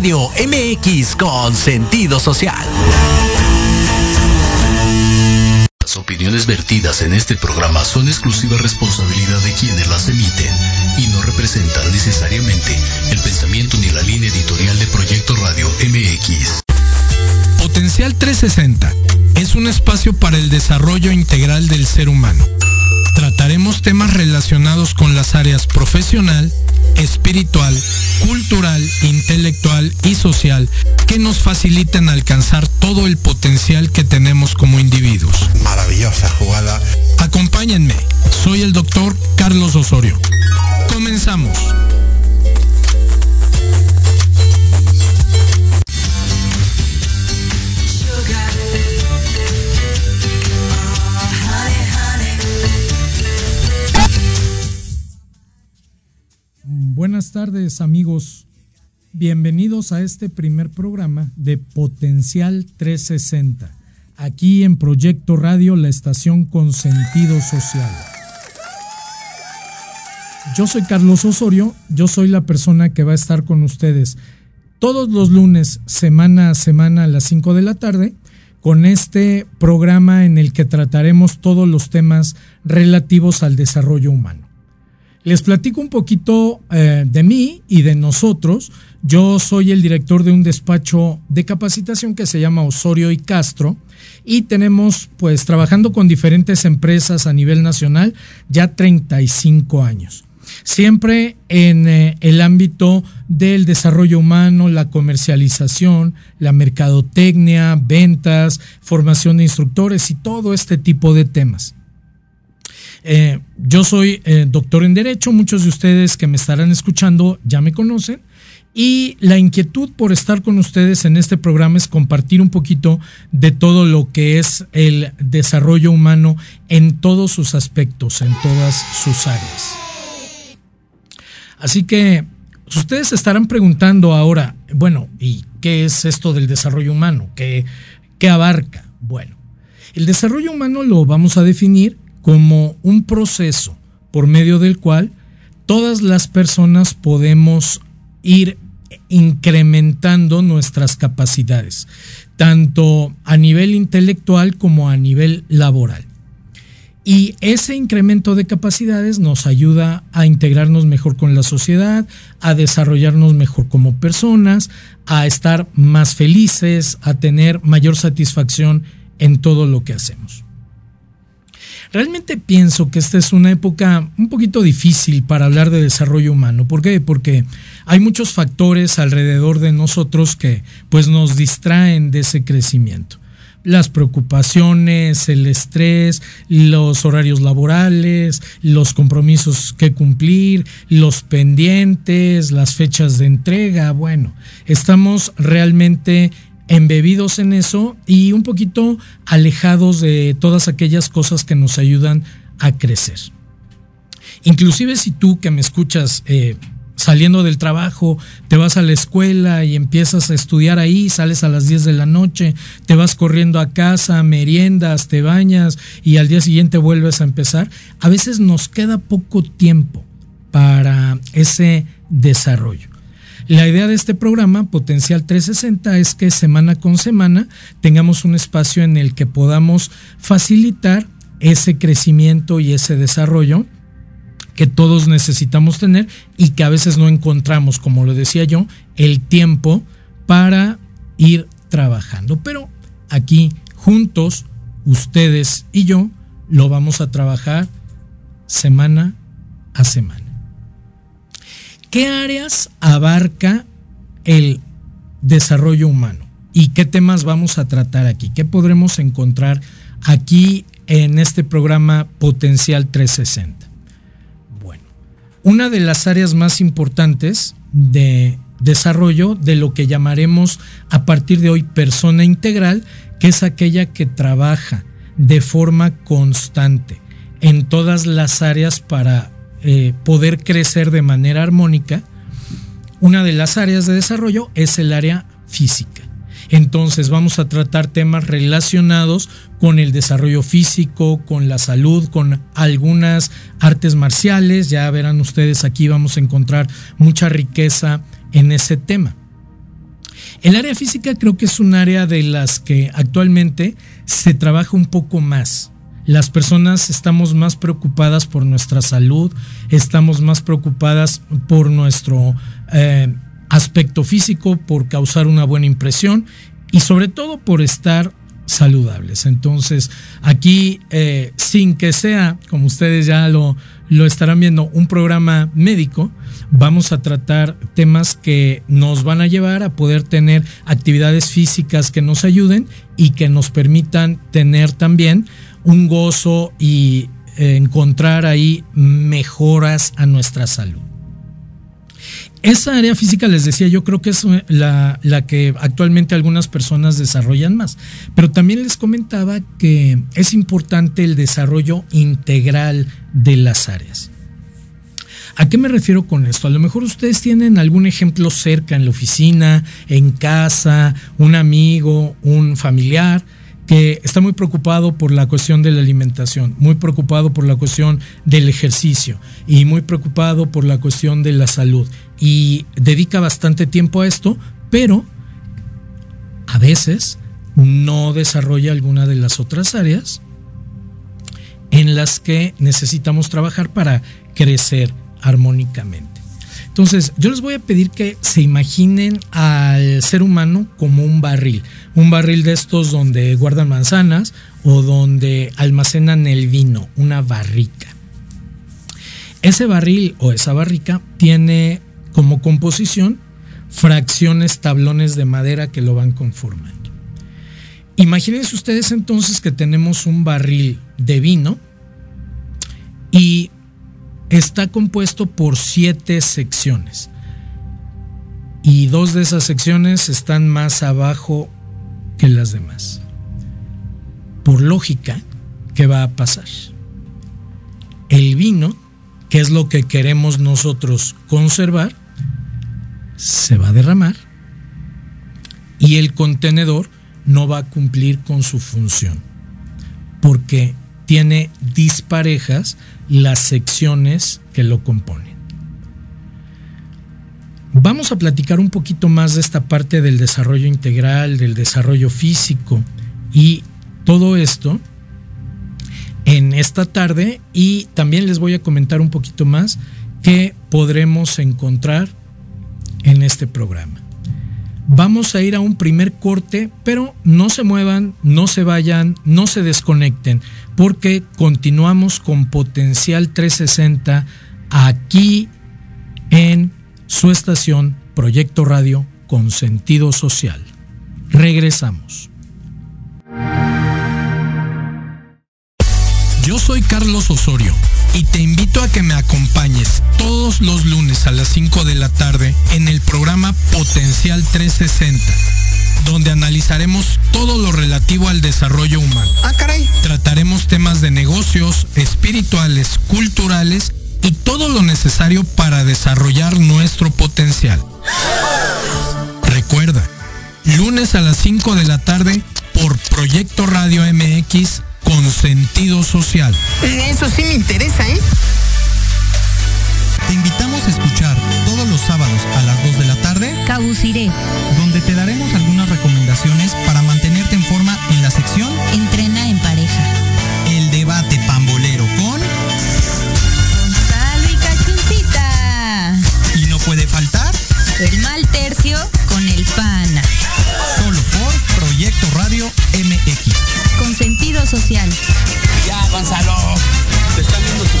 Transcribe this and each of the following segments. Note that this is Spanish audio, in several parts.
Radio MX con sentido social. Las opiniones vertidas en este programa son exclusiva responsabilidad de quienes las emiten y no representan necesariamente el pensamiento ni la línea editorial de Proyecto Radio MX. Potencial 360 es un espacio para el desarrollo integral del ser humano. Trataremos temas relacionados con las áreas profesional, espiritual, cultural, intelectual y social que nos facilitan alcanzar todo el potencial que tenemos como individuos. Maravillosa jugada. Acompáñenme, soy el doctor Carlos Osorio. Comenzamos. Buenas tardes amigos, bienvenidos a este primer programa de Potencial 360, aquí en Proyecto Radio, la estación con sentido social. Yo soy Carlos Osorio, yo soy la persona que va a estar con ustedes todos los lunes, semana a semana a las 5 de la tarde, con este programa en el que trataremos todos los temas relativos al desarrollo humano. Les platico un poquito eh, de mí y de nosotros. Yo soy el director de un despacho de capacitación que se llama Osorio y Castro y tenemos pues trabajando con diferentes empresas a nivel nacional ya 35 años. Siempre en eh, el ámbito del desarrollo humano, la comercialización, la mercadotecnia, ventas, formación de instructores y todo este tipo de temas. Eh, yo soy eh, doctor en Derecho, muchos de ustedes que me estarán escuchando ya me conocen. Y la inquietud por estar con ustedes en este programa es compartir un poquito de todo lo que es el desarrollo humano en todos sus aspectos, en todas sus áreas. Así que ustedes estarán preguntando ahora, bueno, ¿y qué es esto del desarrollo humano? ¿Qué, qué abarca? Bueno, el desarrollo humano lo vamos a definir como un proceso por medio del cual todas las personas podemos ir incrementando nuestras capacidades, tanto a nivel intelectual como a nivel laboral. Y ese incremento de capacidades nos ayuda a integrarnos mejor con la sociedad, a desarrollarnos mejor como personas, a estar más felices, a tener mayor satisfacción en todo lo que hacemos. Realmente pienso que esta es una época un poquito difícil para hablar de desarrollo humano. ¿Por qué? Porque hay muchos factores alrededor de nosotros que pues nos distraen de ese crecimiento. Las preocupaciones, el estrés, los horarios laborales, los compromisos que cumplir, los pendientes, las fechas de entrega. Bueno, estamos realmente embebidos en eso y un poquito alejados de todas aquellas cosas que nos ayudan a crecer. Inclusive si tú que me escuchas eh, saliendo del trabajo, te vas a la escuela y empiezas a estudiar ahí, sales a las 10 de la noche, te vas corriendo a casa, meriendas, te bañas y al día siguiente vuelves a empezar, a veces nos queda poco tiempo para ese desarrollo. La idea de este programa, Potencial 360, es que semana con semana tengamos un espacio en el que podamos facilitar ese crecimiento y ese desarrollo que todos necesitamos tener y que a veces no encontramos, como lo decía yo, el tiempo para ir trabajando. Pero aquí juntos, ustedes y yo, lo vamos a trabajar semana a semana. ¿Qué áreas abarca el desarrollo humano? ¿Y qué temas vamos a tratar aquí? ¿Qué podremos encontrar aquí en este programa Potencial 360? Bueno, una de las áreas más importantes de desarrollo de lo que llamaremos a partir de hoy persona integral, que es aquella que trabaja de forma constante en todas las áreas para eh, poder crecer de manera armónica, una de las áreas de desarrollo es el área física. Entonces vamos a tratar temas relacionados con el desarrollo físico, con la salud, con algunas artes marciales. Ya verán ustedes aquí vamos a encontrar mucha riqueza en ese tema. El área física creo que es un área de las que actualmente se trabaja un poco más. Las personas estamos más preocupadas por nuestra salud, estamos más preocupadas por nuestro eh, aspecto físico, por causar una buena impresión y sobre todo por estar saludables. Entonces, aquí, eh, sin que sea, como ustedes ya lo, lo estarán viendo, un programa médico, vamos a tratar temas que nos van a llevar a poder tener actividades físicas que nos ayuden y que nos permitan tener también un gozo y eh, encontrar ahí mejoras a nuestra salud. Esa área física, les decía, yo creo que es eh, la, la, que actualmente algunas personas desarrollan más. Pero también les comentaba que es importante el desarrollo integral de las áreas. ¿A qué me refiero con esto? A lo mejor ustedes tienen algún ejemplo cerca en la oficina, en casa, un amigo, un familiar que está muy preocupado por la cuestión de la alimentación, muy preocupado por la cuestión del ejercicio y muy preocupado por la cuestión de la salud. Y dedica bastante tiempo a esto, pero a veces no desarrolla alguna de las otras áreas en las que necesitamos trabajar para crecer armónicamente. Entonces, yo les voy a pedir que se imaginen al ser humano como un barril, un barril de estos donde guardan manzanas o donde almacenan el vino, una barrica. Ese barril o esa barrica tiene como composición fracciones, tablones de madera que lo van conformando. Imagínense ustedes entonces que tenemos un barril de vino y está compuesto por siete secciones. Y dos de esas secciones están más abajo que las demás. Por lógica, ¿qué va a pasar? El vino, que es lo que queremos nosotros conservar, se va a derramar y el contenedor no va a cumplir con su función porque tiene disparejas las secciones que lo componen. Vamos a platicar un poquito más de esta parte del desarrollo integral, del desarrollo físico y todo esto en esta tarde y también les voy a comentar un poquito más qué podremos encontrar en este programa. Vamos a ir a un primer corte, pero no se muevan, no se vayan, no se desconecten, porque continuamos con Potencial 360 aquí en su estación Proyecto Radio con sentido social. Regresamos. Yo soy Carlos Osorio y te invito a que me acompañes todos los lunes a las 5 de la tarde en el programa Potencial 360, donde analizaremos todo lo relativo al desarrollo humano. Ah, caray. Trataremos temas de negocios, espirituales, culturales y todo lo necesario para desarrollar nuestro potencial. Recuerda, lunes a las 5 de la tarde por Proyecto Radio MX con sentido social. Eso sí me interesa, ¿eh? Te invitamos a escuchar todos los sábados a las 2 de la tarde Cabuciré, donde te daremos algunas recomendaciones para mantenerte en forma en la sección entrena en pareja. El debate pambolero con Gonzalo y Cachuncita. y no puede faltar El mal tercio con el pana. solo por Proyecto Radio MX. Con sentido social. Ya, Gonzalo. Te están viendo tus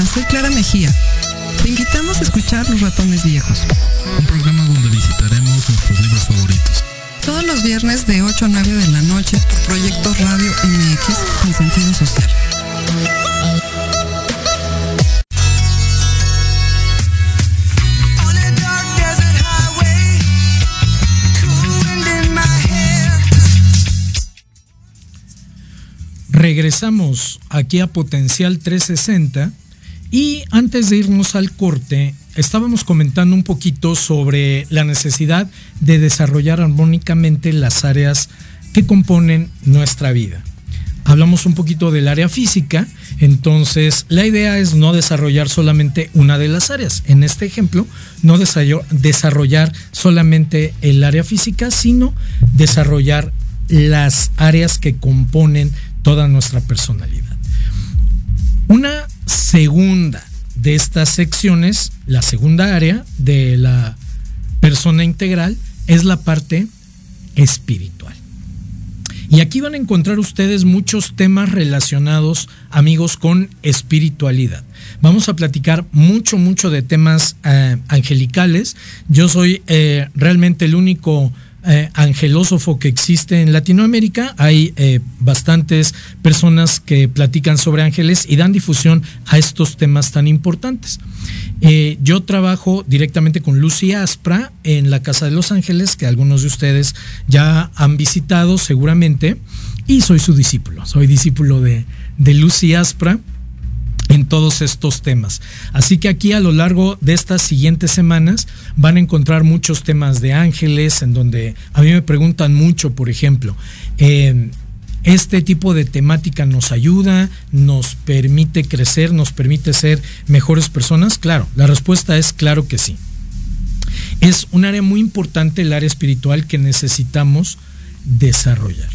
Soy Clara Mejía. Te invitamos a escuchar Los Ratones Viejos. Un programa donde visitaremos nuestros libros favoritos. Todos los viernes de 8 a 9 de la noche por Proyecto Radio MX con sentido social. Regresamos aquí a Potencial 360 y antes de irnos al corte, estábamos comentando un poquito sobre la necesidad de desarrollar armónicamente las áreas que componen nuestra vida. Hablamos un poquito del área física, entonces la idea es no desarrollar solamente una de las áreas. En este ejemplo, no desarrollar solamente el área física, sino desarrollar las áreas que componen toda nuestra personalidad. Una segunda de estas secciones, la segunda área de la persona integral, es la parte espiritual. Y aquí van a encontrar ustedes muchos temas relacionados, amigos, con espiritualidad. Vamos a platicar mucho, mucho de temas eh, angelicales. Yo soy eh, realmente el único eh, angelósofo que existe en Latinoamérica. Hay eh, bastantes personas que platican sobre ángeles y dan difusión a estos temas tan importantes. Eh, yo trabajo directamente con Lucy Aspra en la Casa de los Ángeles, que algunos de ustedes ya han visitado seguramente, y soy su discípulo. Soy discípulo de, de Lucy Aspra en todos estos temas. Así que aquí a lo largo de estas siguientes semanas van a encontrar muchos temas de ángeles, en donde a mí me preguntan mucho, por ejemplo, eh, este tipo de temática nos ayuda, nos permite crecer, nos permite ser mejores personas. Claro, la respuesta es claro que sí. Es un área muy importante, el área espiritual, que necesitamos desarrollar.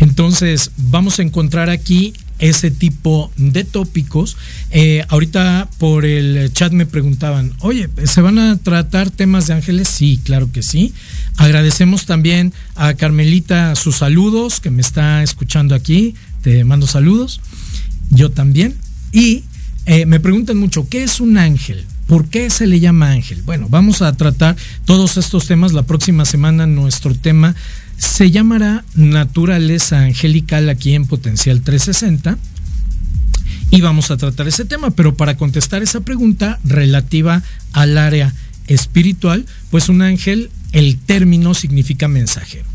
Entonces, vamos a encontrar aquí ese tipo de tópicos. Eh, ahorita por el chat me preguntaban, oye, ¿se van a tratar temas de ángeles? Sí, claro que sí. Agradecemos también a Carmelita sus saludos, que me está escuchando aquí. Te mando saludos. Yo también. Y eh, me preguntan mucho, ¿qué es un ángel? ¿Por qué se le llama ángel? Bueno, vamos a tratar todos estos temas la próxima semana. Nuestro tema se llamará Naturaleza Angelical aquí en Potencial 360 y vamos a tratar ese tema, pero para contestar esa pregunta relativa al área espiritual, pues un ángel, el término significa mensajero.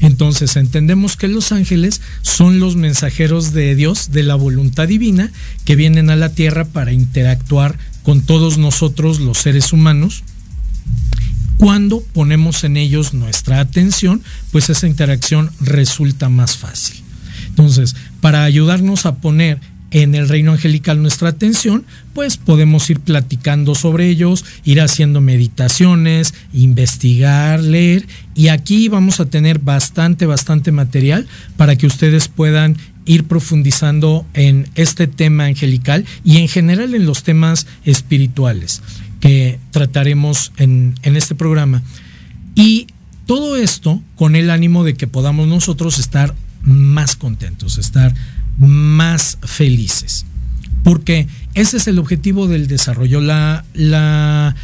Entonces entendemos que los ángeles son los mensajeros de Dios, de la voluntad divina, que vienen a la tierra para interactuar con todos nosotros los seres humanos cuando ponemos en ellos nuestra atención, pues esa interacción resulta más fácil. Entonces, para ayudarnos a poner en el reino angelical nuestra atención, pues podemos ir platicando sobre ellos, ir haciendo meditaciones, investigar, leer y aquí vamos a tener bastante, bastante material para que ustedes puedan ir profundizando en este tema angelical y en general en los temas espirituales que trataremos en, este programa. Y todo esto con el ánimo de que podamos nosotros estar más contentos, estar más felices. Porque ese es el objetivo del desarrollo. La,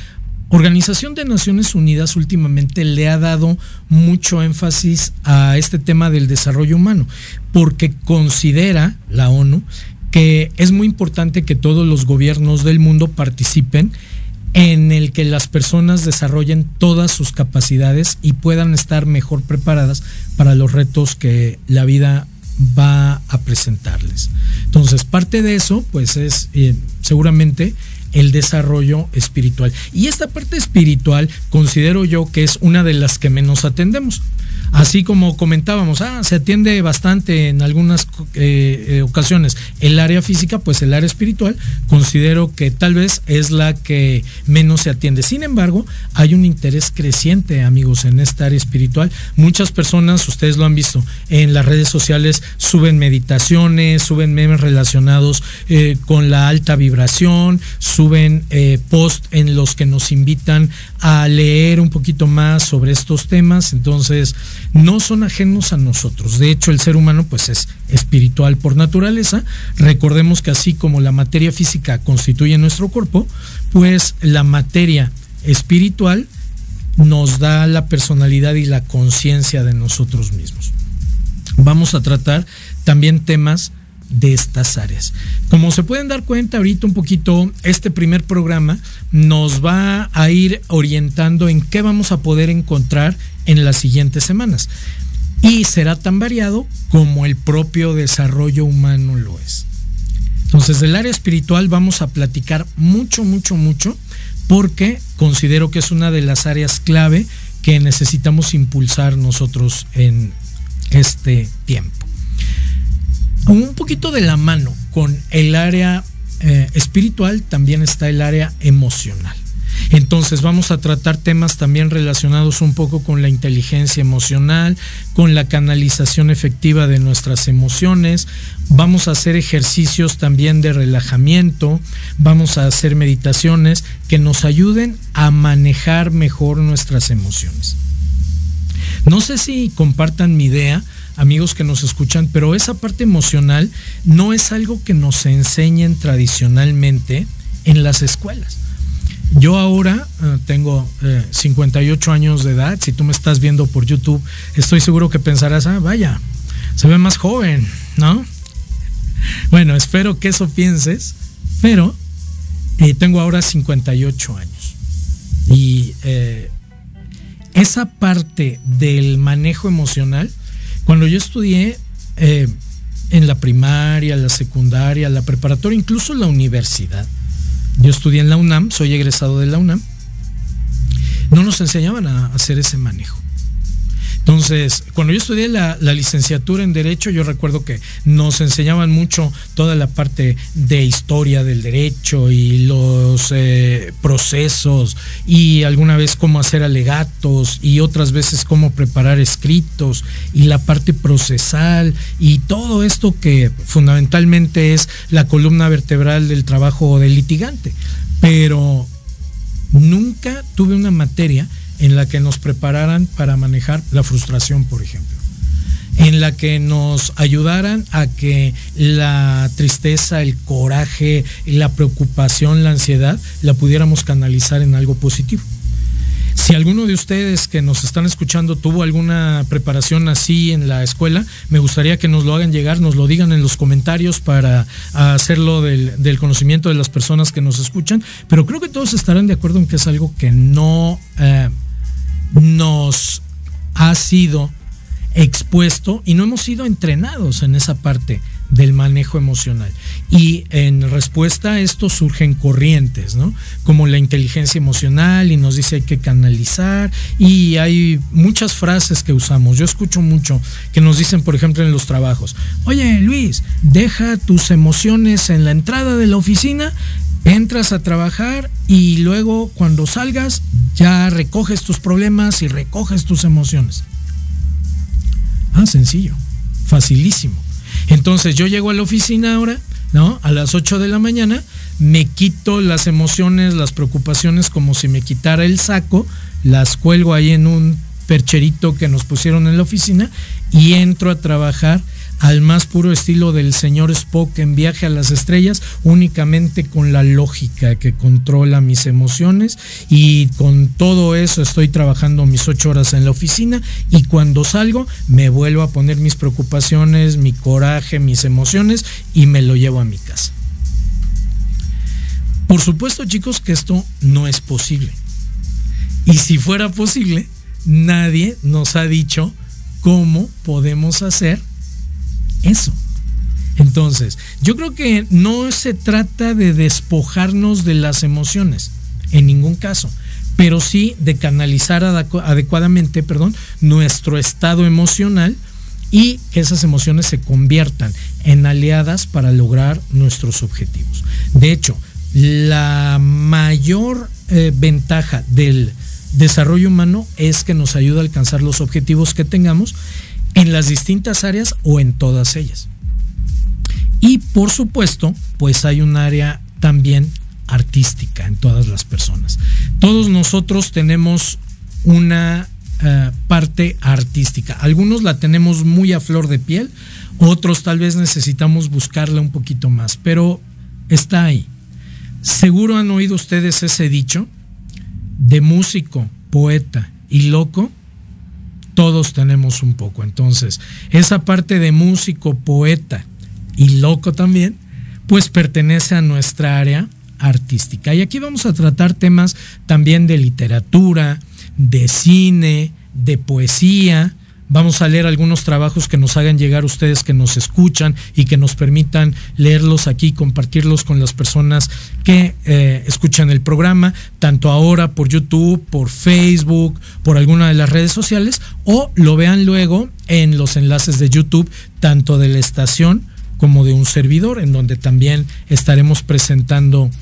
Organización de Naciones Unidas últimamente le ha dado mucho énfasis a este tema del desarrollo humano, porque considera la ONU que es muy importante que todos los gobiernos del mundo participen en el que las personas desarrollen todas sus capacidades y puedan estar mejor preparadas para los retos que la vida va a presentarles. Entonces, parte de eso, pues es eh, seguramente el desarrollo espiritual. Y esta parte espiritual considero yo que es una de las que menos atendemos. Así como comentábamos, ah, se atiende bastante en algunas eh, eh, ocasiones el área física, pues el área espiritual considero que tal vez es la que menos se atiende. Sin embargo, hay un interés creciente, amigos, en esta área espiritual. Muchas personas, ustedes lo han visto, en las redes sociales suben meditaciones, suben memes relacionados eh, con la alta vibración, suben posts en los que nos invitan a leer un poquito más sobre estos temas. Entonces, no son ajenos a nosotros. De hecho, el ser humano pues es espiritual por naturaleza. Recordemos que así como la materia física constituye nuestro cuerpo, pues la materia espiritual nos da la personalidad y la conciencia de nosotros mismos. Vamos a tratar también temas de estas áreas. Como se pueden dar cuenta ahorita un poquito, este primer programa nos va a ir orientando en qué vamos a poder encontrar en las siguientes semanas. Y será tan variado como el propio desarrollo humano lo es. Entonces, del área espiritual vamos a platicar mucho, mucho, mucho, porque considero que es una de las áreas clave que necesitamos impulsar nosotros en este tiempo un poquito de la mano con el área eh, espiritual, también está el área emocional. Entonces vamos a tratar temas también relacionados un poco con la inteligencia emocional, con la canalización efectiva de nuestras emociones. Vamos a hacer ejercicios también de relajamiento, vamos a hacer meditaciones que nos ayuden a manejar mejor nuestras emociones. No sé si compartan mi idea amigos que nos escuchan, pero esa parte emocional no es algo que nos enseñen tradicionalmente en las escuelas. Yo ahora eh, tengo 58 eh, años de edad, si tú me estás viendo por YouTube, estoy seguro que pensarás, ah, vaya, se ve más joven, ¿no? Bueno, espero que eso pienses, pero eh, tengo ahora 58 años. Y esa parte del manejo emocional, cuando yo estudié eh, en la primaria, la secundaria, la preparatoria, incluso la universidad, yo estudié en la UNAM, soy egresado de la UNAM, no nos enseñaban a hacer ese manejo. Entonces, cuando yo estudié la, licenciatura en Derecho, yo recuerdo que nos enseñaban mucho toda la parte de historia del derecho y los eh, procesos y alguna vez cómo hacer alegatos y otras veces cómo preparar escritos y la parte procesal y todo esto que fundamentalmente es la columna vertebral del trabajo del litigante. Pero nunca tuve una materia en la que nos prepararan para manejar la frustración, por ejemplo, en la que nos ayudaran a que la tristeza, el coraje, la preocupación, la ansiedad, la pudiéramos canalizar en algo positivo. Si alguno de ustedes que nos están escuchando tuvo alguna preparación así en la escuela, me gustaría que nos lo hagan llegar, nos lo digan en los comentarios para hacerlo del, conocimiento de las personas que nos escuchan. Pero creo que todos estarán de acuerdo en que es algo que no eh, nos ha sido expuesto y no hemos sido entrenados en esa parte del manejo emocional. Y en respuesta a esto surgen corrientes, ¿no? Como la inteligencia emocional y nos dice hay que canalizar y hay muchas frases que usamos. Yo escucho mucho que nos dicen, por ejemplo, en los trabajos, oye Luis, deja tus emociones en la entrada de la oficina entras a trabajar y luego cuando salgas ya recoges tus problemas y recoges tus emociones. Ah, sencillo, facilísimo. Entonces yo llego a la oficina ahora, ¿no? A las 8 de la mañana, me quito las emociones, las preocupaciones como si me quitara el saco, las cuelgo ahí en un percherito que nos pusieron en la oficina y entro a trabajar al más puro estilo del señor Spock en Viaje a las Estrellas, únicamente con la lógica que controla mis emociones y con todo eso estoy trabajando mis ocho horas en la oficina y cuando salgo me vuelvo a poner mis preocupaciones, mi coraje, mis emociones y me lo llevo a mi casa. Por supuesto chicos que esto no es posible. Y si fuera posible, nadie nos ha dicho cómo podemos hacer eso. Entonces, yo creo que no se trata de despojarnos de las emociones, en ningún caso, pero sí de canalizar adecuadamente, perdón, nuestro estado emocional y que esas emociones se conviertan en aliadas para lograr nuestros objetivos. De hecho, la mayor eh, ventaja del desarrollo humano es que nos ayuda a alcanzar los objetivos que tengamos en las distintas áreas o en todas ellas. Y por supuesto, pues hay un área también artística en todas las personas. Todos nosotros tenemos una eh, parte artística. Algunos la tenemos muy a flor de piel, otros tal vez necesitamos buscarla un poquito más, pero está ahí. Seguro han oído ustedes ese dicho de músico, poeta y loco. Todos tenemos un poco. Entonces, esa parte de músico, poeta y loco también, pues pertenece a nuestra área artística. Y aquí vamos a tratar temas también de literatura, de cine, de poesía. Vamos a leer algunos trabajos que nos hagan llegar ustedes que nos escuchan y que nos permitan leerlos aquí, compartirlos con las personas que eh, escuchan el programa, tanto ahora por YouTube, por Facebook, por alguna de las redes sociales, o lo vean luego en los enlaces de YouTube, tanto de la estación como de un servidor, en donde también estaremos presentando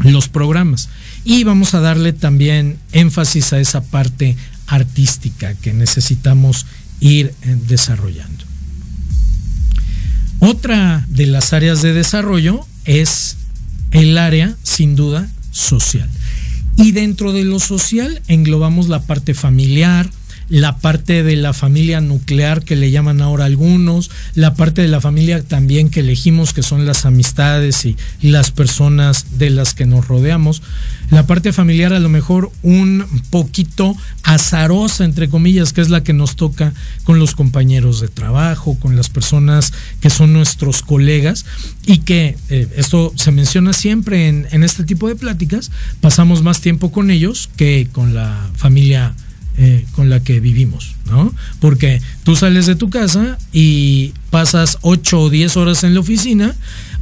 los programas. Y vamos a darle también énfasis a esa parte artística que necesitamos ir eh, desarrollando. Otra de las áreas de desarrollo es el área, sin duda, social. Y dentro de lo social englobamos la parte familiar, la parte de la familia nuclear que le llaman ahora algunos, la parte de la familia también que elegimos que son las amistades y, las personas de las que nos rodeamos, la parte familiar a lo mejor un poquito azarosa entre comillas, que es la que nos toca con los compañeros de trabajo, con las personas que son nuestros colegas y que eh, esto se menciona siempre en, en este tipo de pláticas, pasamos más tiempo con ellos que con la familia eh, con la que vivimos, ¿no? Porque tú sales de tu casa y pasas 8 o 10 horas en la oficina,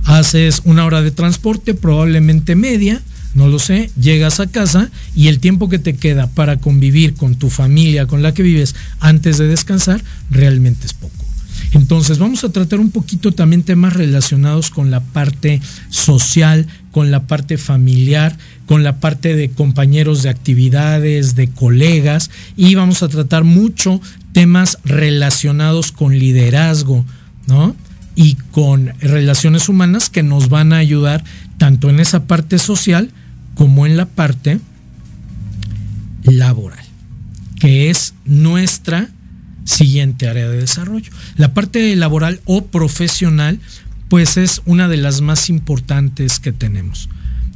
haces una hora de transporte, probablemente media, no lo sé, llegas a casa y el tiempo que te queda para convivir con tu familia con la que vives antes de descansar realmente es poco. Entonces vamos a tratar un poquito también temas relacionados con la parte social, con la parte familiar, con la parte de compañeros de actividades, de colegas, y vamos a tratar mucho temas relacionados con liderazgo, ¿no? Y con relaciones humanas que nos van a ayudar tanto en esa parte social como en la parte laboral, que es nuestra siguiente área de desarrollo. La parte laboral o profesional, pues es una de las más importantes que tenemos.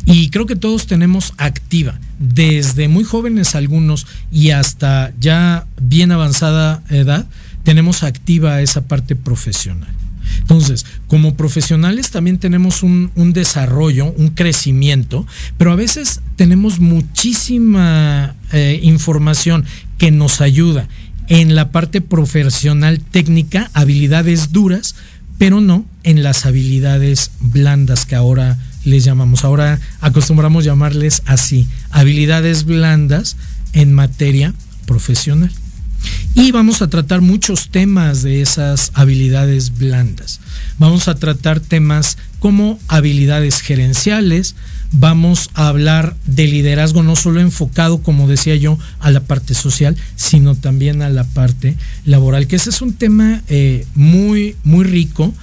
Y creo que todos tenemos activa, desde muy jóvenes algunos y hasta ya bien avanzada edad, tenemos activa esa parte profesional. Entonces, como profesionales también tenemos un, desarrollo, un crecimiento, pero a veces tenemos muchísima eh, información que nos ayuda en la parte profesional técnica, habilidades duras, pero no en las habilidades blandas que ahora les llamamos. Ahora acostumbramos llamarles así, habilidades blandas en materia profesional. Y vamos a tratar muchos temas de esas habilidades blandas. Vamos a tratar temas como habilidades gerenciales, vamos a hablar de liderazgo no solo enfocado, como decía yo, a la parte social, sino también a la parte laboral, que ese es un tema eh, muy, muy rico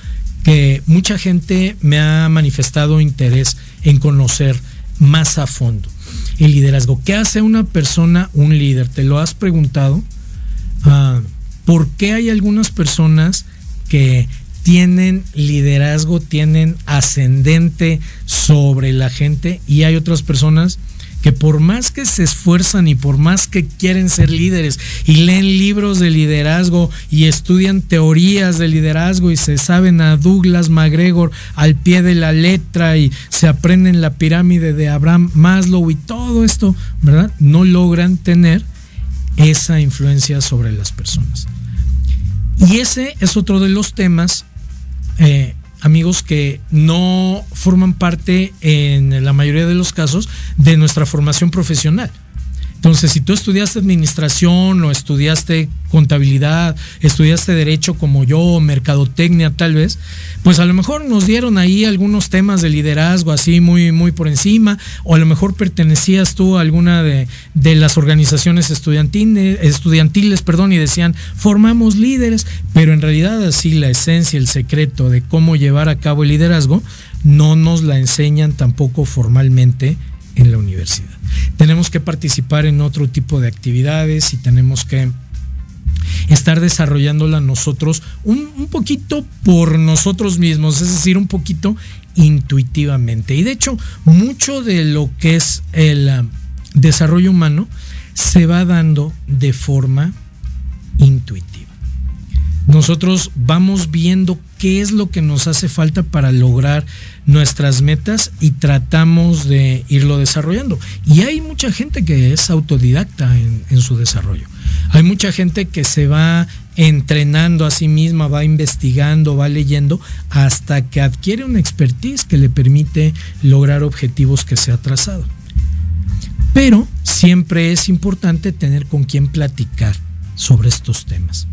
que mucha gente me ha manifestado interés en conocer más a fondo. El liderazgo. ¿Qué hace una persona un líder? ¿Te lo has preguntado? Ah, ¿Por qué hay algunas personas que tienen liderazgo, tienen ascendente sobre la gente y hay otras personas que por más que se esfuerzan y por más que quieren ser líderes y leen libros de liderazgo y estudian teorías de liderazgo y se saben a Douglas MacGregor al pie de la letra y se aprenden la pirámide de Abraham Maslow y todo esto, ¿verdad? No logran tener esa influencia sobre las personas. Y ese es otro de los temas eh, amigos que no forman parte en la mayoría de los casos de nuestra formación profesional. Entonces, si tú estudiaste administración o estudiaste contabilidad, estudiaste derecho como yo, mercadotecnia tal vez, pues a lo mejor nos dieron ahí algunos temas de liderazgo así muy, muy por encima, o a lo mejor pertenecías tú a alguna de, las organizaciones estudiantiles, estudiantiles perdón, y decían, formamos líderes, pero en realidad así la esencia, el secreto de cómo llevar a cabo el liderazgo, no nos la enseñan tampoco formalmente en la universidad. Tenemos que participar en otro tipo de actividades y tenemos que estar desarrollándola nosotros un, poquito por nosotros mismos, es decir, un poquito intuitivamente. Y de hecho, mucho de lo que es el uh, desarrollo humano se va dando de forma intuitiva. Nosotros vamos viendo qué es lo que nos hace falta para lograr nuestras metas y tratamos de irlo desarrollando. Y hay mucha gente que es autodidacta en, su desarrollo. Hay mucha gente que se va entrenando a sí misma, va investigando, va leyendo, hasta que adquiere una expertise que le permite lograr objetivos que se ha trazado. Pero siempre es importante tener con quién platicar sobre estos temas.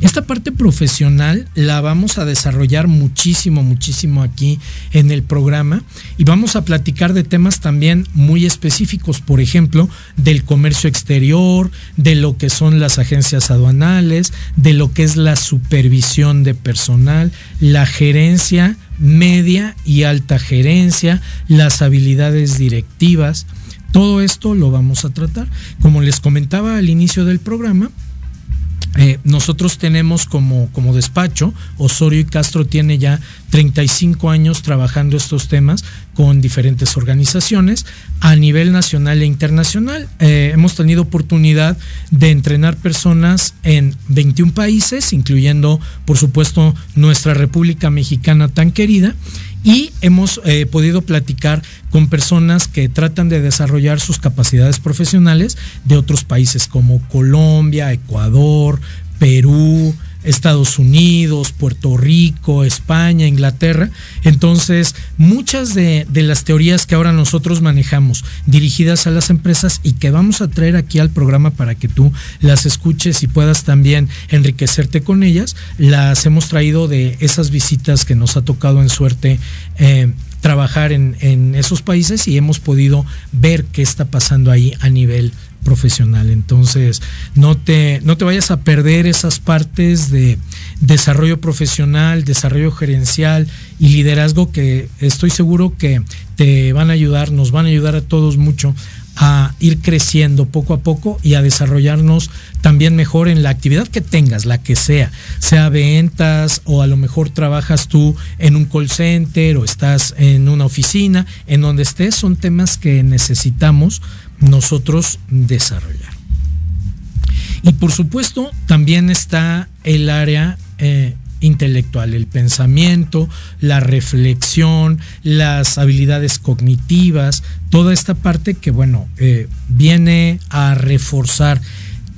Esta parte profesional la vamos a desarrollar muchísimo, muchísimo aquí en el programa y vamos a platicar de temas también muy específicos, por ejemplo, del comercio exterior, de lo que son las agencias aduanales, de lo que es la supervisión de personal, la gerencia media y alta gerencia, las habilidades directivas. Todo esto lo vamos a tratar. Como les comentaba al inicio del programa, eh, nosotros tenemos como, como despacho, Osorio y Castro tiene ya 35 años trabajando estos temas con diferentes organizaciones a nivel nacional e internacional. Eh, hemos tenido oportunidad de entrenar personas en 21 países, incluyendo, por supuesto, nuestra República Mexicana tan querida y hemos eh, podido platicar con personas que tratan de desarrollar sus capacidades profesionales de otros países como Colombia, Ecuador, Perú, Estados Unidos, Puerto Rico, España, Inglaterra. Entonces, muchas de, las teorías que ahora nosotros manejamos dirigidas a las empresas y que vamos a traer aquí al programa para que tú las escuches y puedas también enriquecerte con ellas, las hemos traído de esas visitas que nos ha tocado en suerte. Eh, trabajar en, en, esos países y hemos podido ver qué está pasando ahí a nivel profesional. Entonces, no te, no te vayas a perder esas partes de desarrollo profesional, desarrollo gerencial y liderazgo que estoy seguro que te van a ayudar, nos van a ayudar a todos mucho a ir creciendo poco a poco y a desarrollarnos también mejor en la actividad que tengas, la que sea, sea ventas o a lo mejor trabajas tú en un call center o estás en una oficina, en donde estés, son temas que necesitamos nosotros desarrollar. Y por supuesto también está el área eh, intelectual, el pensamiento, la reflexión, las habilidades cognitivas, toda esta parte que, bueno, eh, viene a reforzar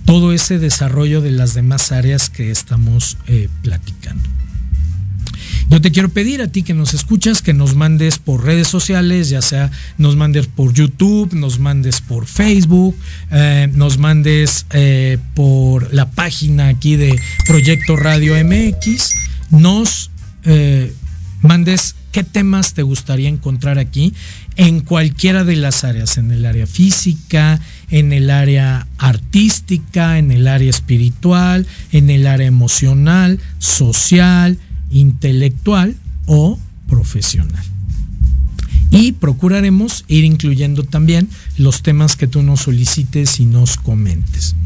todo ese desarrollo de las demás áreas que estamos eh, platicando. Yo te quiero pedir a ti que nos escuchas, que nos mandes por redes sociales, ya sea nos mandes por YouTube, nos mandes por Facebook, eh, nos mandes eh, por la página aquí de Proyecto Radio MX, nos eh, mandes qué temas te gustaría encontrar aquí en cualquiera de las áreas, en el área física, en el área artística, en el área espiritual, en el área emocional, social, intelectual o profesional. Y procuraremos ir incluyendo también los temas que tú nos solicites y nos comentes.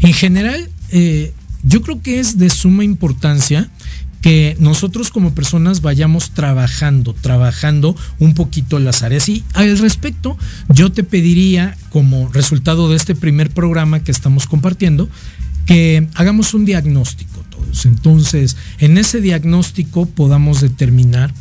En general, eh, yo creo que es de suma importancia que nosotros como personas vayamos trabajando, trabajando un poquito las áreas. Y al respecto, yo te pediría, como resultado de este primer programa que estamos compartiendo, que hagamos un diagnóstico Entonces, en ese diagnóstico podamos determinar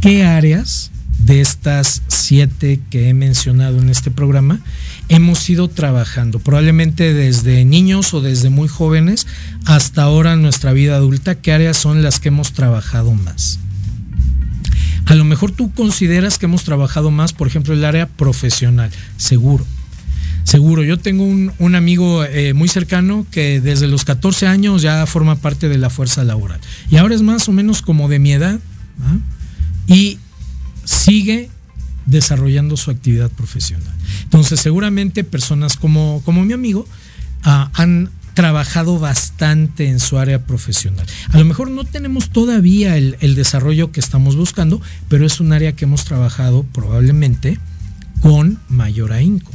qué áreas de estas siete que he mencionado en este programa hemos ido trabajando, probablemente desde niños o desde muy jóvenes hasta ahora en nuestra vida adulta, qué áreas son las que hemos trabajado más. A lo mejor tú consideras que hemos trabajado más, por ejemplo, el área profesional, seguro. Seguro, yo tengo un, un amigo eh, muy cercano que desde los 14 años ya forma parte de la fuerza laboral. Y ahora es más o menos como de mi edad. ¿ah? Y sigue desarrollando su actividad profesional. Entonces, seguramente personas como, como mi amigo uh, han trabajado bastante en su área profesional. A lo mejor no tenemos todavía el, el, desarrollo que estamos buscando, pero es un área que hemos trabajado probablemente con mayor ahínco.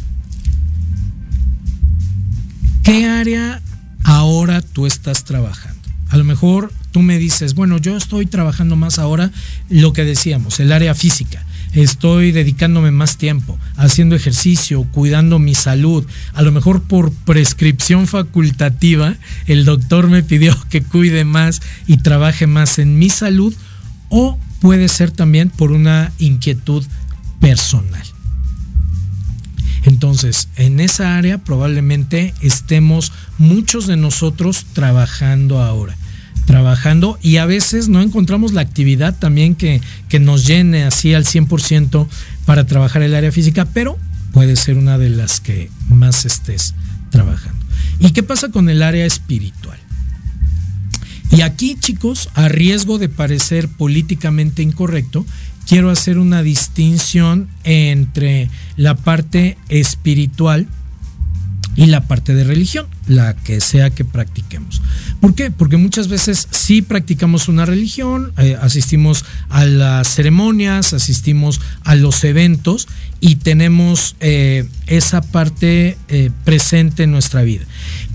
¿Qué área ahora tú estás trabajando? A lo mejor tú me dices, bueno, yo estoy trabajando más ahora lo que decíamos, el área física. Estoy dedicándome más tiempo, haciendo ejercicio, cuidando mi salud. A lo mejor por prescripción facultativa, el doctor me pidió que cuide más y trabaje más en mi salud o puede ser también por una inquietud personal. Entonces, en esa área probablemente estemos muchos de nosotros trabajando ahora trabajando y a veces no encontramos la actividad también que, que nos llene así al 100% para trabajar el área física, pero puede ser una de las que más estés trabajando. ¿Y qué pasa con el área espiritual? Y aquí, chicos, a riesgo de parecer políticamente incorrecto, quiero hacer una distinción entre la parte espiritual y la parte de religión, la que sea que practiquemos. ¿Por qué? Porque muchas veces sí practicamos una religión, eh, asistimos a las ceremonias, asistimos a los eventos y tenemos eh, esa parte eh, presente en nuestra vida.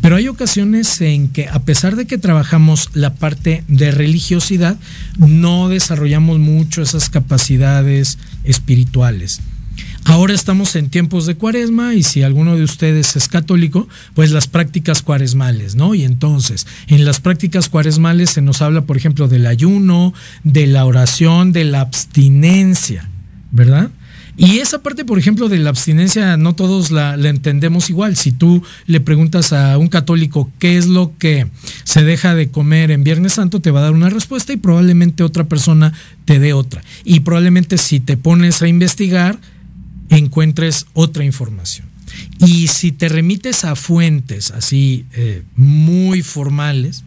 Pero hay ocasiones en que a pesar de que trabajamos la parte de religiosidad, no desarrollamos mucho esas capacidades espirituales. Ahora estamos en tiempos de cuaresma y si alguno de ustedes es católico, pues las prácticas cuaresmales, ¿no? Y entonces, en las prácticas cuaresmales se nos habla, por ejemplo, del ayuno, de la oración, de la abstinencia, ¿verdad? Y esa parte, por ejemplo, de la abstinencia, no todos la, entendemos igual. Si tú le preguntas a un católico qué es lo que se deja de comer en Viernes Santo, te va a dar una respuesta y probablemente otra persona te dé otra. Y probablemente si te pones a investigar, encuentres otra información. Y si te remites a fuentes así eh, muy formales,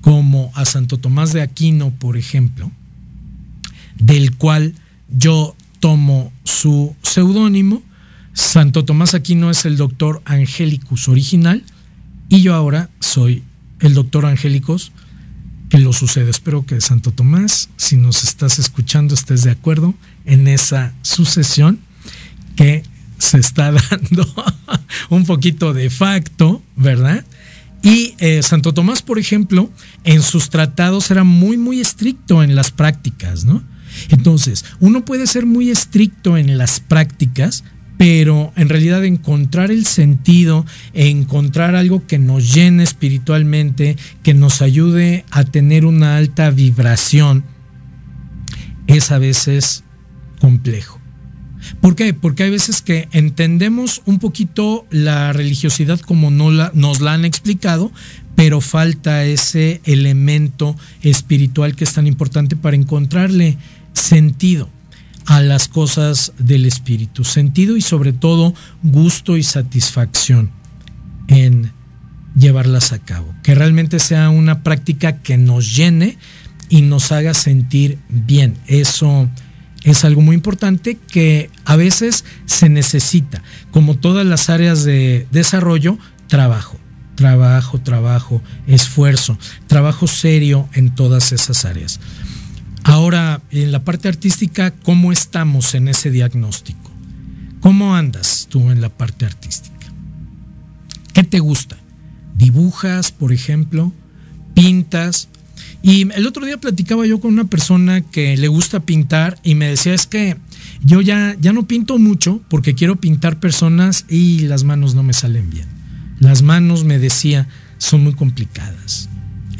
como a Santo Tomás de Aquino, por ejemplo, del cual yo tomo su seudónimo, Santo Tomás Aquino es el doctor Angelicus original y yo ahora soy el doctor Angélicos que lo sucede. Espero que Santo Tomás, si nos estás escuchando, estés de acuerdo en esa sucesión que se está dando un poquito de facto, ¿verdad? Y eh, Santo Tomás, por ejemplo, en sus tratados era muy, muy estricto en las prácticas, ¿no? Entonces, uno puede ser muy estricto en las prácticas, pero en realidad encontrar el sentido, encontrar algo que nos llene espiritualmente, que nos ayude a tener una alta vibración, es a veces complejo. ¿Por qué? Porque hay veces que entendemos un poquito la religiosidad como no la, nos la han explicado, pero falta ese elemento espiritual que es tan importante para encontrarle sentido a las cosas del espíritu, sentido y sobre todo gusto y satisfacción en llevarlas a cabo, que realmente sea una práctica que nos llene y nos haga sentir bien. Eso es algo muy importante que a veces se necesita, como todas las áreas de desarrollo, trabajo, trabajo, trabajo, esfuerzo, trabajo serio en todas esas áreas. Ahora, en la parte artística, ¿cómo estamos en ese diagnóstico? ¿Cómo andas tú en la parte artística? ¿Qué te gusta? ¿Dibujas, por ejemplo? ¿Pintas? Y el otro día platicaba yo con una persona que le gusta pintar y me decía, es que yo ya, ya no pinto mucho porque quiero pintar personas y las manos no me salen bien. Las manos, me decía, son muy complicadas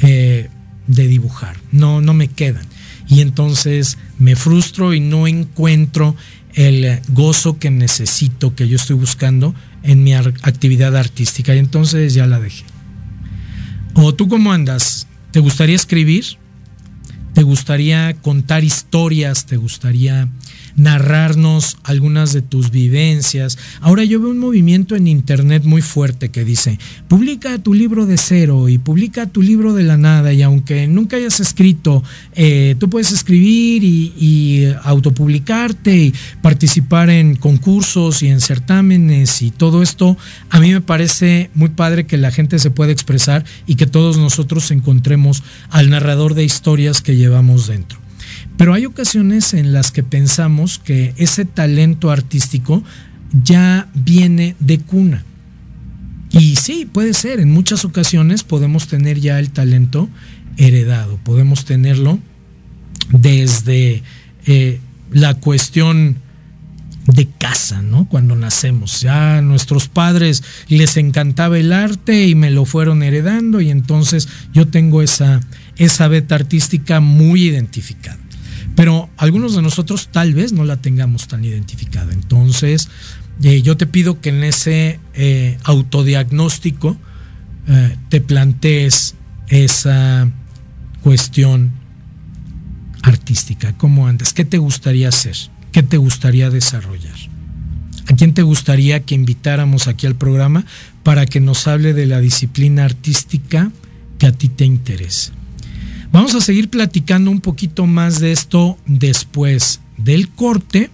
eh, de dibujar, no, no me quedan. Y entonces me frustro y no encuentro el gozo que necesito, que yo estoy buscando en mi actividad artística. Y entonces ya la dejé. ¿O tú cómo andas? ¿Te gustaría escribir? ¿Te gustaría contar historias? ¿Te gustaría narrarnos algunas de tus vivencias. Ahora yo veo un movimiento en internet muy fuerte que dice, publica tu libro de cero y publica tu libro de la nada y aunque nunca hayas escrito, eh, tú puedes escribir y, y, autopublicarte y participar en concursos y en certámenes y todo esto. A mí me parece muy padre que la gente se pueda expresar y que todos nosotros encontremos al narrador de historias que llevamos dentro. Pero hay ocasiones en las que pensamos que ese talento artístico ya viene de cuna. Y sí, puede ser, en muchas ocasiones podemos tener ya el talento heredado, podemos tenerlo desde eh, la cuestión de casa, ¿no? Cuando nacemos. Ya a nuestros padres les encantaba el arte y me lo fueron heredando y entonces yo tengo esa, esa beta artística muy identificada. Pero algunos de nosotros tal vez no la tengamos tan identificada. Entonces, eh, yo te pido que en ese eh, autodiagnóstico eh, te plantees esa cuestión artística. ¿Cómo andas? ¿Qué te gustaría hacer? ¿Qué te gustaría desarrollar? ¿A quién te gustaría que invitáramos aquí al programa para que nos hable de la disciplina artística que a ti te interesa? Vamos a seguir platicando un poquito más de esto después del corte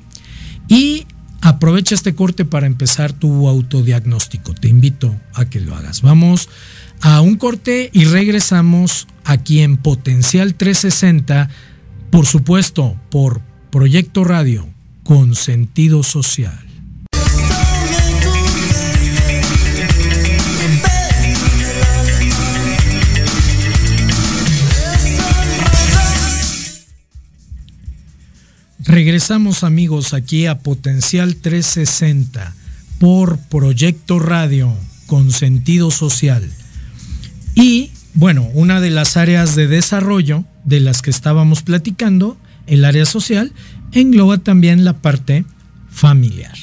y aprovecha este corte para empezar tu autodiagnóstico. Te invito a que lo hagas. Vamos a un corte y regresamos aquí en Potencial 360, por supuesto, por Proyecto Radio con sentido social. Regresamos amigos aquí a Potencial 360 por Proyecto Radio con sentido social. Y bueno, una de las áreas de desarrollo de las que estábamos platicando, el área social, engloba también la parte familiar.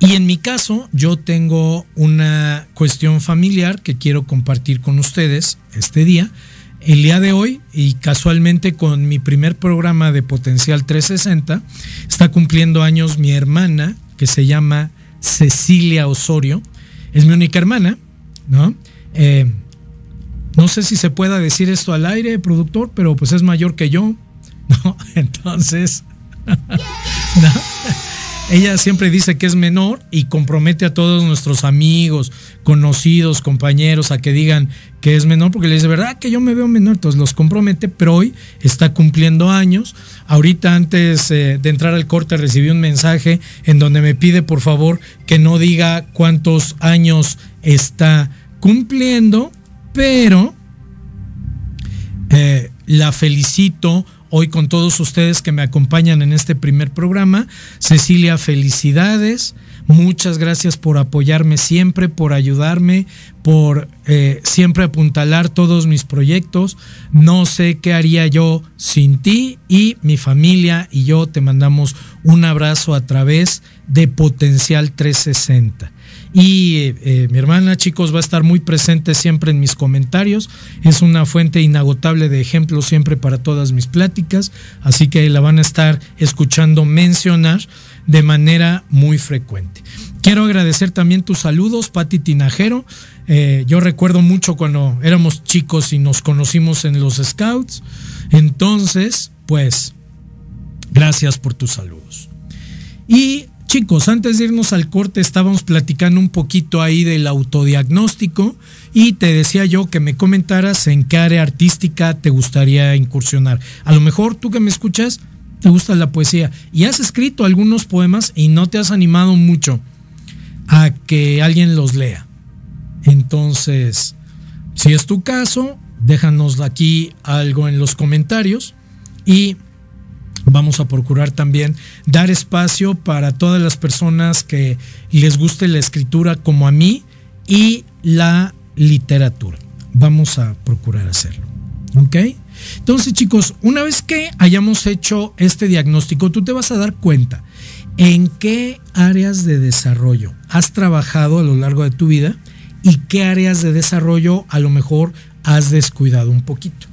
Y en mi caso, yo tengo una cuestión familiar que quiero compartir con ustedes este día el día de hoy y casualmente con mi primer programa de Potencial 360 está cumpliendo años mi hermana que se llama Cecilia Osorio. Es mi única hermana, ¿no? Eh, no sé si se pueda decir esto al aire, productor, pero pues es mayor que yo, ¿no? Entonces, ¿no? Ella siempre dice que es menor y compromete a todos nuestros amigos, conocidos, compañeros a que digan que es menor porque le dice, ¿verdad que yo me veo menor? Entonces los compromete, pero hoy está cumpliendo años. Ahorita antes eh, de entrar al corte recibí un mensaje en donde me pide por favor que no diga cuántos años está cumpliendo, pero eh, la felicito hoy con todos ustedes que me acompañan en este primer programa. Cecilia, felicidades. Muchas gracias por apoyarme siempre, por ayudarme, por eh, siempre apuntalar todos mis proyectos. No sé qué haría yo sin ti y mi familia y yo te mandamos un abrazo a través de Potencial 360. Y eh, mi hermana, chicos, va a estar muy presente siempre en mis comentarios. Es una fuente inagotable de ejemplos siempre para todas mis pláticas. Así que la van a estar escuchando mencionar de manera muy frecuente. Quiero agradecer también tus saludos, Pati Tinajero. Eh, yo recuerdo mucho cuando éramos chicos y nos conocimos en los Scouts. Entonces, pues, gracias por tus saludos. Y Chicos, antes de irnos al corte estábamos platicando un poquito ahí del autodiagnóstico y te decía yo que me comentaras en qué área artística te gustaría incursionar. A lo mejor tú que me escuchas te gusta la poesía y has escrito algunos poemas y no te has animado mucho a que alguien los lea. Entonces, si es tu caso, déjanos aquí algo en los comentarios y Vamos a procurar también dar espacio para todas las personas que les guste la escritura como a mí y la literatura. Vamos a procurar hacerlo. ¿Ok? Entonces chicos, una vez que hayamos hecho este diagnóstico, tú te vas a dar cuenta en qué áreas de desarrollo has trabajado a lo largo de tu vida y qué áreas de desarrollo a lo mejor has descuidado un poquito.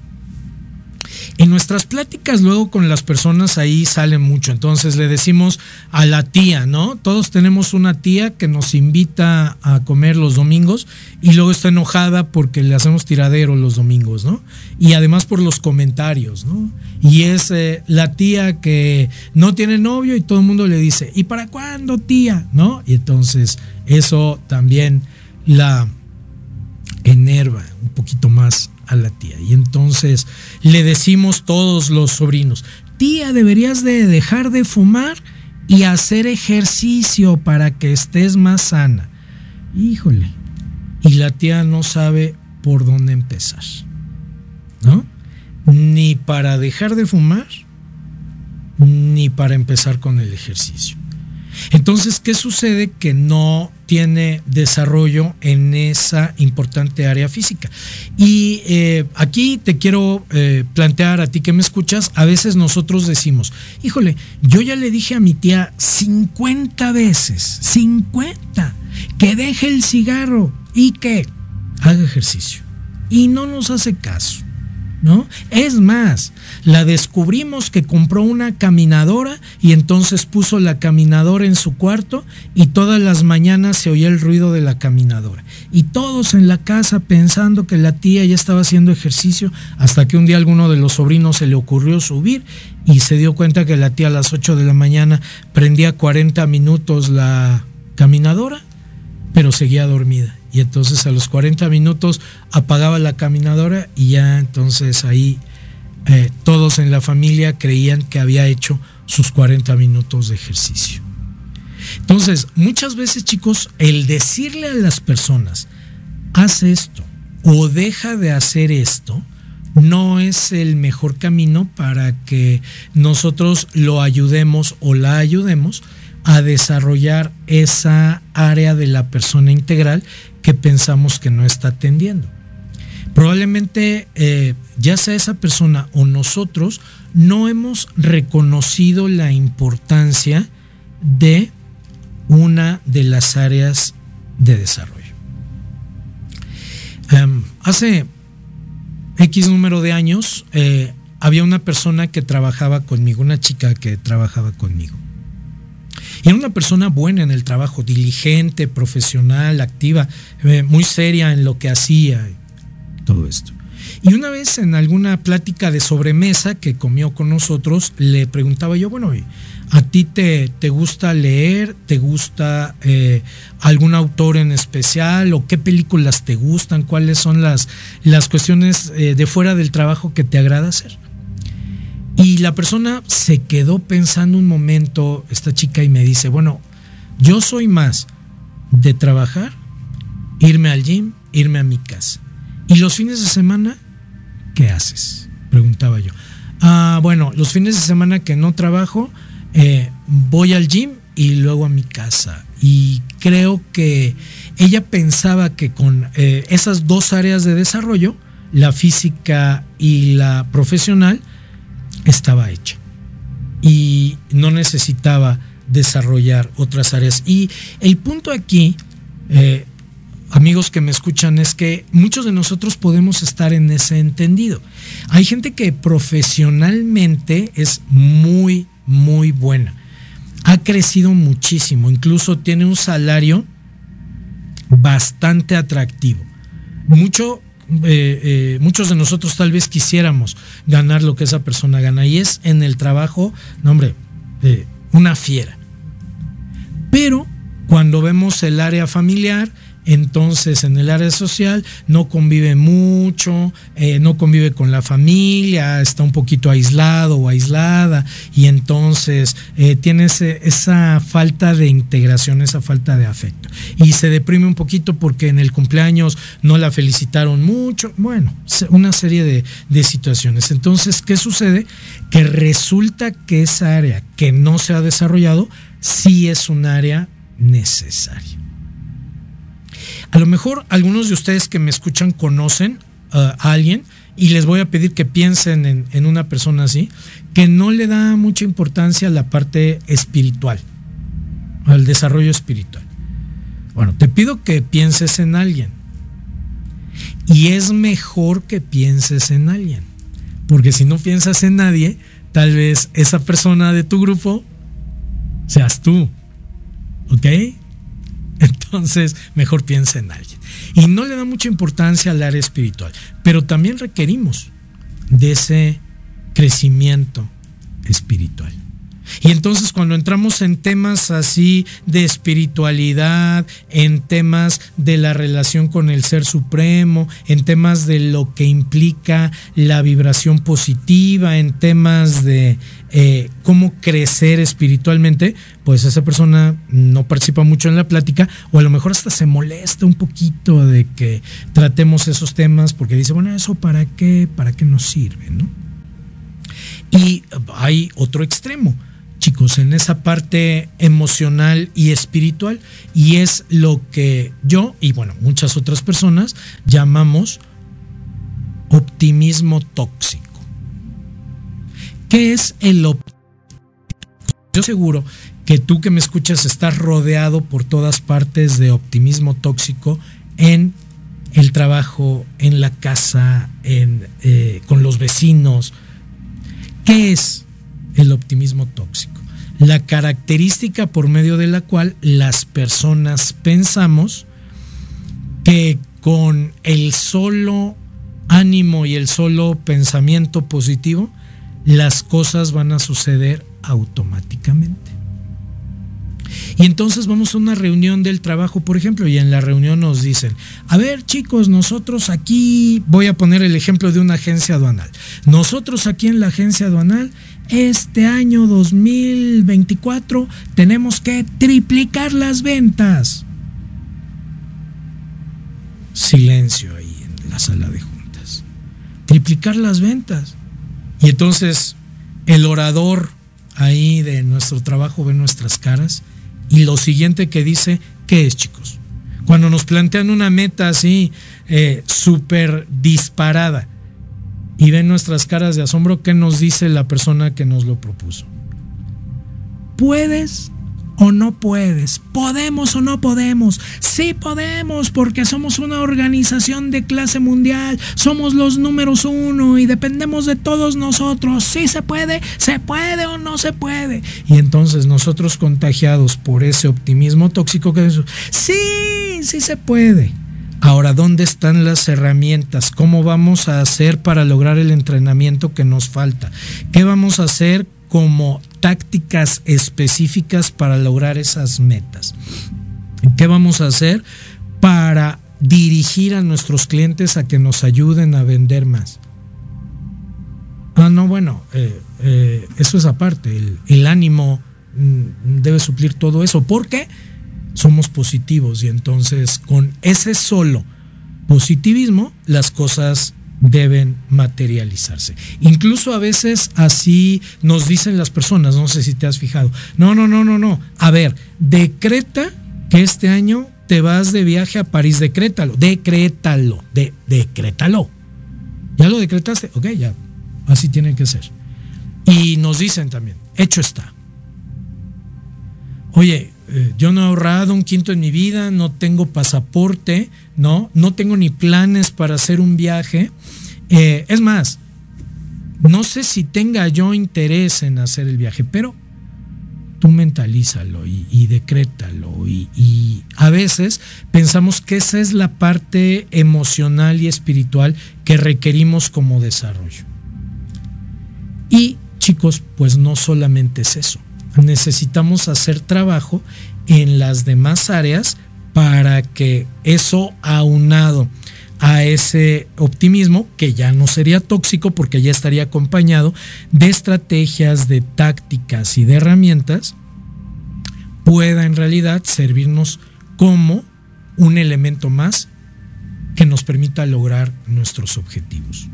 En nuestras pláticas luego con las personas ahí sale mucho, entonces le decimos a la tía, ¿no? Todos tenemos una tía que nos invita a comer los domingos y luego está enojada porque le hacemos tiradero los domingos, ¿no? Y además por los comentarios, ¿no? Y es eh, la tía que no tiene novio y todo el mundo le dice, ¿y para cuándo tía? ¿No? Y entonces eso también la enerva un poquito más a la tía. Y entonces le decimos todos los sobrinos, tía, deberías de dejar de fumar y hacer ejercicio para que estés más sana. Híjole. Y la tía no sabe por dónde empezar. ¿No? Ni para dejar de fumar, ni para empezar con el ejercicio. Entonces, ¿qué sucede? Que no tiene desarrollo en esa importante área física. Y eh, aquí te quiero eh, plantear a ti que me escuchas, a veces nosotros decimos, híjole, yo ya le dije a mi tía 50 veces, 50, que deje el cigarro y que haga ejercicio. Y no nos hace caso. Es más, la descubrimos que compró una caminadora y entonces puso la caminadora en su cuarto y todas las mañanas se oía el ruido de la caminadora. Y todos en la casa pensando que la tía ya estaba haciendo ejercicio hasta que un día alguno de los sobrinos se le ocurrió subir y se dio cuenta que la tía a las 8 de la mañana prendía 40 minutos la caminadora, pero seguía dormida y entonces a los 40 minutos apagaba la caminadora y ya entonces ahí eh, todos en la familia creían que había hecho sus 40 minutos de ejercicio. Entonces, muchas veces chicos, el decirle a las personas, haz esto o deja de hacer esto, no es el mejor camino para que nosotros lo ayudemos o la ayudemos a desarrollar esa área de la persona integral que pensamos que no está atendiendo. Probablemente eh, ya sea esa persona o nosotros no hemos reconocido la importancia de una de las áreas de desarrollo. Em, hace X número de años eh, había una persona que trabajaba conmigo, una chica que trabajaba conmigo. Y era una persona buena en el trabajo, diligente, profesional, activa, eh, muy seria en lo que hacía, todo esto. Y una vez en alguna plática de sobremesa que comió con nosotros, le preguntaba yo, bueno, ¿a ti te, te gusta leer? ¿Te gusta eh, algún autor en especial? ¿O qué películas te gustan? ¿Cuáles son las, las cuestiones eh, de fuera del trabajo que te agrada hacer? Y la persona se quedó pensando un momento, esta chica, y me dice, bueno, yo soy más de trabajar, irme al gym, irme a mi casa. ¿Y los fines de semana qué haces? Preguntaba yo. Ah, bueno, los fines de semana que no trabajo, eh, voy al gym y luego a mi casa. Y creo que ella pensaba que con eh, esas dos áreas de desarrollo, la física y la profesional, estaba hecha y no necesitaba desarrollar otras áreas. Y el punto aquí, eh, amigos que me escuchan, es que muchos de nosotros podemos estar en ese entendido. Hay gente que profesionalmente es muy, muy buena. Ha crecido muchísimo, incluso tiene un salario bastante atractivo. Mucho eh, eh, muchos de nosotros tal vez quisiéramos ganar lo que esa persona gana y es en el trabajo, no hombre, una fiera. Pero cuando vemos el área familiar, entonces en el área social no convive mucho, eh, no convive con la familia, está un poquito aislado o aislada y entonces eh, tiene esa falta de integración, esa falta de afecto. Y se deprime un poquito porque en el cumpleaños no la felicitaron mucho, bueno, una serie de, de situaciones. Entonces, ¿qué sucede? Que resulta que esa área que no se ha desarrollado sí es un área necesaria. A lo mejor algunos de ustedes que me escuchan conocen uh, a alguien y les voy a pedir que piensen en, en, una persona así, que no le da mucha importancia a la parte espiritual, al desarrollo espiritual. Bueno, te pido que pienses en alguien. Y es mejor que pienses en alguien. Porque si no piensas en nadie, tal vez esa persona de tu grupo seas tú. ¿Ok? Entonces, mejor piensa en alguien. Y no le da mucha importancia al área espiritual, pero también requerimos de ese crecimiento espiritual. Y entonces cuando entramos en temas así de espiritualidad, en temas de la relación con el Ser Supremo, en temas de lo que implica la vibración positiva, en temas de eh, cómo crecer espiritualmente, pues esa persona no participa mucho en la plática o a lo mejor hasta se molesta un poquito de que tratemos esos temas porque dice, bueno, ¿eso para qué? ¿Para qué nos sirve? ¿no? Y hay otro extremo chicos, en esa parte emocional y espiritual, y es lo que yo y bueno, muchas otras personas llamamos optimismo tóxico. ¿Qué es el optimismo? Yo seguro que tú que me escuchas estás rodeado por todas partes de optimismo tóxico en el trabajo, en la casa, en, eh, con los vecinos. ¿Qué es el optimismo tóxico? La característica por medio de la cual las personas pensamos que con el solo ánimo y el solo pensamiento positivo, las cosas van a suceder automáticamente. Y entonces vamos a una reunión del trabajo, por ejemplo, y en la reunión nos dicen, a ver chicos, nosotros aquí, voy a poner el ejemplo de una agencia aduanal, nosotros aquí en la agencia aduanal, este año 2024 tenemos que triplicar las ventas. Silencio ahí en la sala de juntas. Triplicar las ventas. Y entonces el orador ahí de nuestro trabajo ve nuestras caras y lo siguiente que dice, ¿qué es chicos? Cuando nos plantean una meta así eh, súper disparada y ven nuestras caras de asombro, ¿qué nos dice la persona que nos lo propuso? ¿Puedes o no puedes? ¿Podemos o no podemos? Sí podemos porque somos una organización de clase mundial, somos los números uno y dependemos de todos nosotros. Sí se puede, se puede o no se puede. Y entonces nosotros contagiados por ese optimismo tóxico que es, sí, sí se puede. Ahora, ¿dónde están las herramientas? ¿Cómo vamos a hacer para lograr el entrenamiento que nos falta? ¿Qué vamos a hacer como tácticas específicas para lograr esas metas. ¿Qué vamos a hacer para dirigir a nuestros clientes a que nos ayuden a vender más? Ah, no, bueno, eh, eh, eso es aparte. El, ánimo mm, debe suplir todo eso. porque Somos positivos y entonces con ese solo positivismo las cosas deben materializarse. Incluso a veces así nos dicen las personas, no sé si te has fijado. No, no, no, no, no. A ver, decreta que este año te vas de viaje a París, decrétalo, decrétalo, de, decrétalo. ¿Ya lo decretaste? Ok, ya, así tiene que ser. Y nos dicen también, hecho está. Oye, eh, yo no he ahorrado un quinto en mi vida, no tengo pasaporte, ¿no? No tengo ni planes para hacer un viaje. Eh, es más, no sé si tenga yo interés en hacer el viaje, pero tú mentalízalo y, decrétalo. Y, y, a veces pensamos que esa es la parte emocional y espiritual que requerimos como desarrollo. Y chicos, pues no solamente es eso necesitamos hacer trabajo en las demás áreas para que eso aunado a ese optimismo, que ya no sería tóxico porque ya estaría acompañado de estrategias, de tácticas y de herramientas, pueda en realidad servirnos como un elemento más que nos permita lograr nuestros objetivos.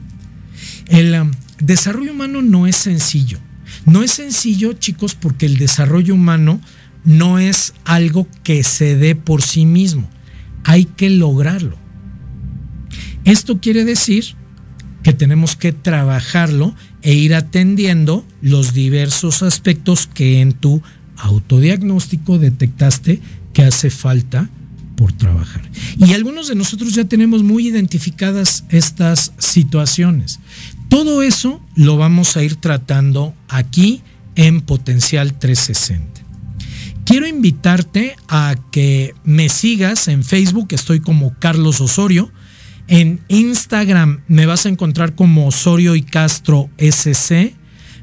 El desarrollo humano no es sencillo. No es sencillo, chicos, porque el desarrollo humano no es algo que se dé por sí mismo. Hay que lograrlo. Esto quiere decir que tenemos que trabajarlo e ir atendiendo los diversos aspectos que en tu autodiagnóstico detectaste que hace falta por trabajar. Y algunos de nosotros ya tenemos muy identificadas estas situaciones. Todo eso lo vamos a ir tratando aquí en Potencial 360. Quiero invitarte a que me sigas en Facebook, estoy como Carlos Osorio. En Instagram me vas a encontrar como Osorio y Castro SC.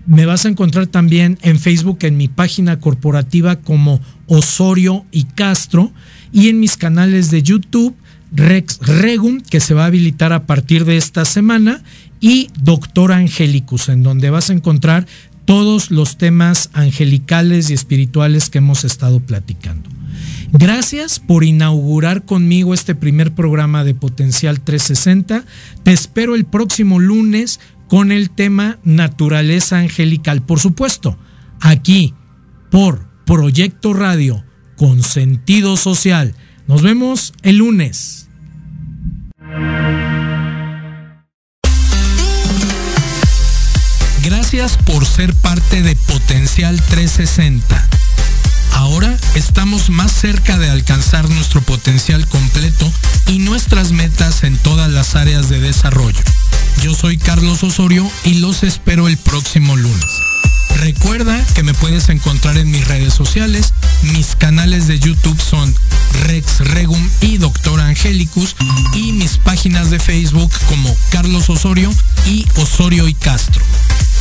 Me vas a encontrar también en Facebook, en mi página corporativa como Osorio y Castro y en mis canales de YouTube, Rex Regum, que se va a habilitar a partir de esta semana, y Doctor Angelicus, en donde vas a encontrar todos los temas angelicales y espirituales que hemos estado platicando. Gracias por inaugurar conmigo este primer programa de Potencial 360. Te espero el próximo lunes con el tema Naturaleza Angelical. Por supuesto, aquí por Proyecto Radio con sentido social. Nos vemos el lunes. Gracias por ser parte de Potencial 360. Ahora estamos más cerca de alcanzar nuestro potencial completo y nuestras metas en todas las áreas de desarrollo. Yo soy Carlos Osorio y los espero el próximo lunes. Recuerda que me puedes encontrar en mis redes sociales. Mis canales de YouTube son Rex Regum y Doctor Angelicus y mis páginas de Facebook como Carlos Osorio y Osorio y Castro.